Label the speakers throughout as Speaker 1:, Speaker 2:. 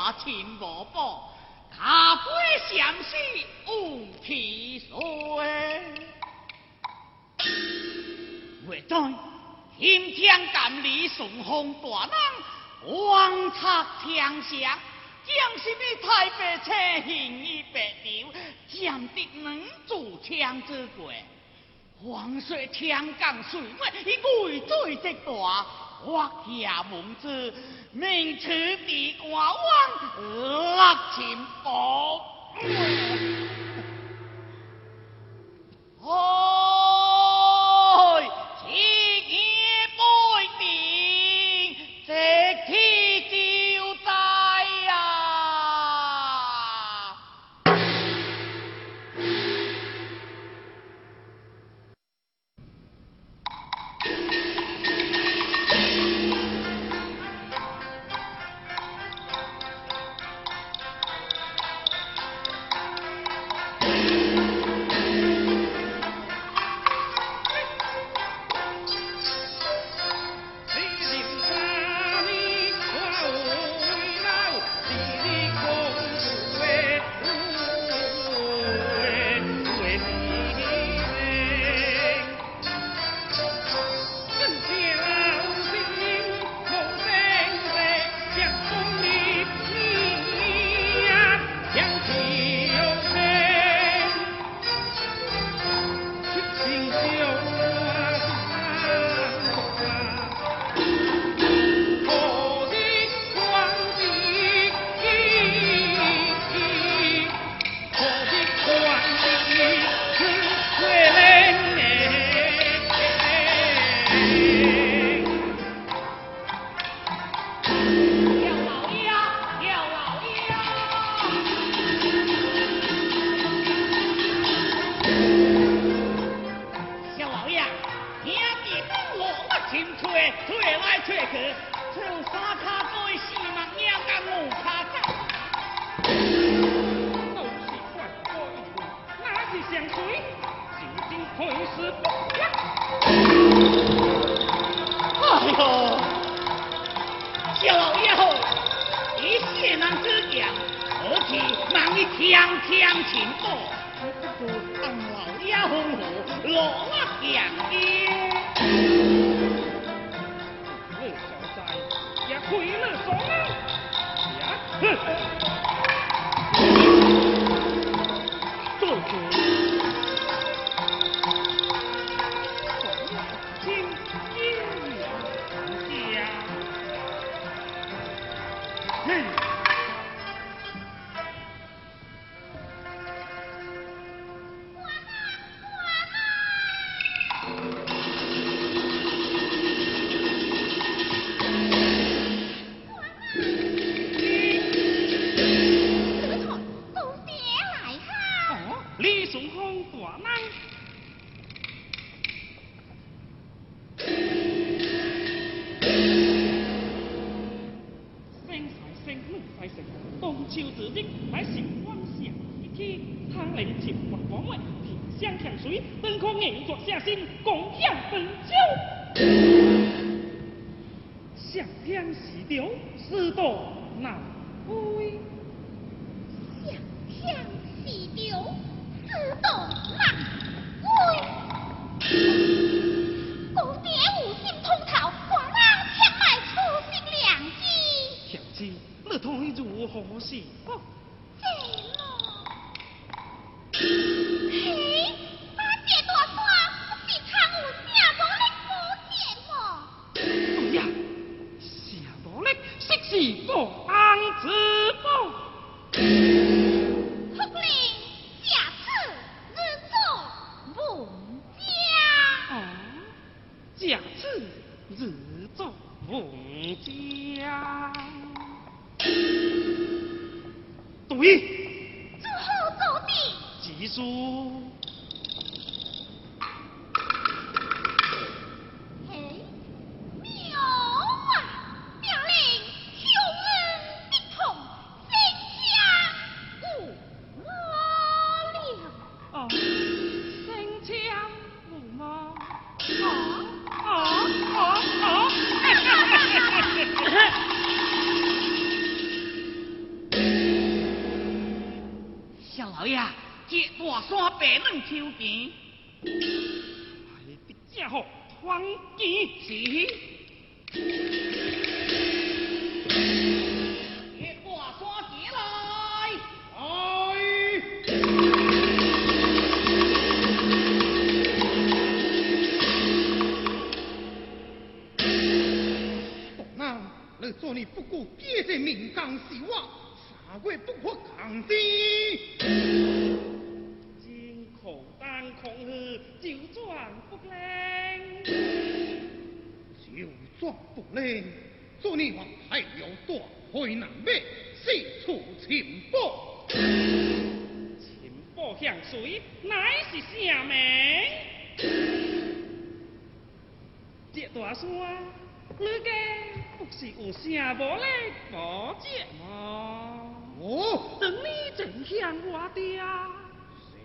Speaker 1: 了挂情无保，他归相思无其岁。未在天将干里顺风大浪，王策强相。将是你太白车行于白流，占得两柱枪之过。黄水枪杆水尾，以鬼罪之大，我下蒙之，明此地瓜王 轻吹，吹来吹去，只有三卡杯，四目鸟甲五卡走。
Speaker 2: 都是怪怪，哪是相随？静静看是不假。
Speaker 1: 哎呦，小妖，你谢人之言，而且忙于强强情报，
Speaker 3: 不如
Speaker 1: 当老妖落马养鹰。
Speaker 2: 哼求自己，乃是妄想一天，贪婪情不讲话，天香强水，本可硬作下心，共享本酒。想天时调，事多难归。
Speaker 4: 想
Speaker 5: 天
Speaker 4: 时调，事
Speaker 5: 多难
Speaker 4: 归。
Speaker 2: 那同意如何是？哦注意！做
Speaker 1: 好做地，
Speaker 2: 子鼠。
Speaker 1: 落情薄。山白嫩秋田，你
Speaker 2: 的家伙团结
Speaker 1: 是。挂山前来，
Speaker 3: 来。你做你不顾爹的命刚是我，三月不可抗的。转不灵。做你王太有大会难灭，四处情报，情
Speaker 2: 报向谁？乃是啥名？这大山，你家不是有啥无咧保洁吗？
Speaker 3: 哦，
Speaker 2: 等你正向我爹，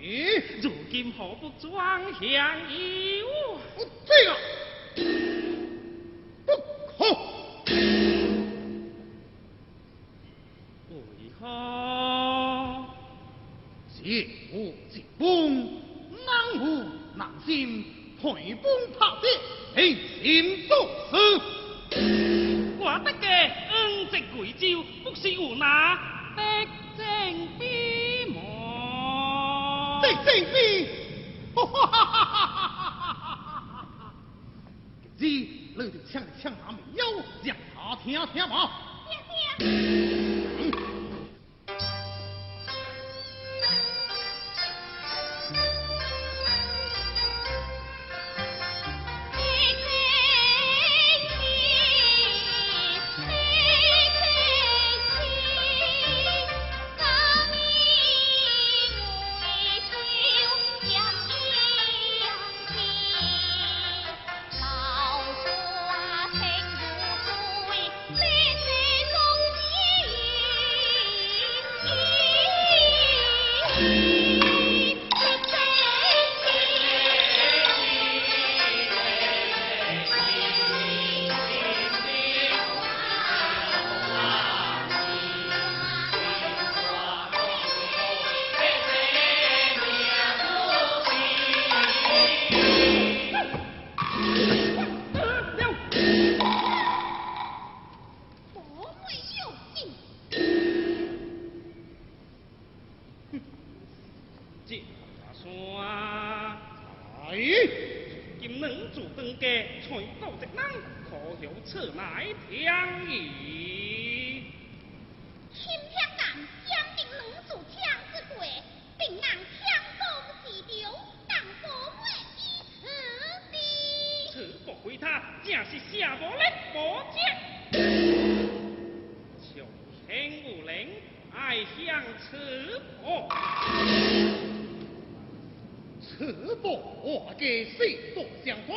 Speaker 3: 是。
Speaker 2: 如今何不转向于我？
Speaker 3: 这退崩怕跌，平心做事。
Speaker 2: 我得嘅恩泽贵州，不是有那的正比么？的
Speaker 3: 正比，哈哈哈哈哈哈！知你就抢抢那没有，让他听听嘛。听
Speaker 1: 听。
Speaker 2: 个全国的人可有此来听矣。
Speaker 5: 天香人坚
Speaker 4: 定能
Speaker 5: 枪之鬼，定能枪中之
Speaker 4: 雕，
Speaker 2: 此不回他，正是下无人无将。穷天无灵，爱向此。
Speaker 3: 此步我给谁做相框？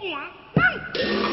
Speaker 2: 一起来。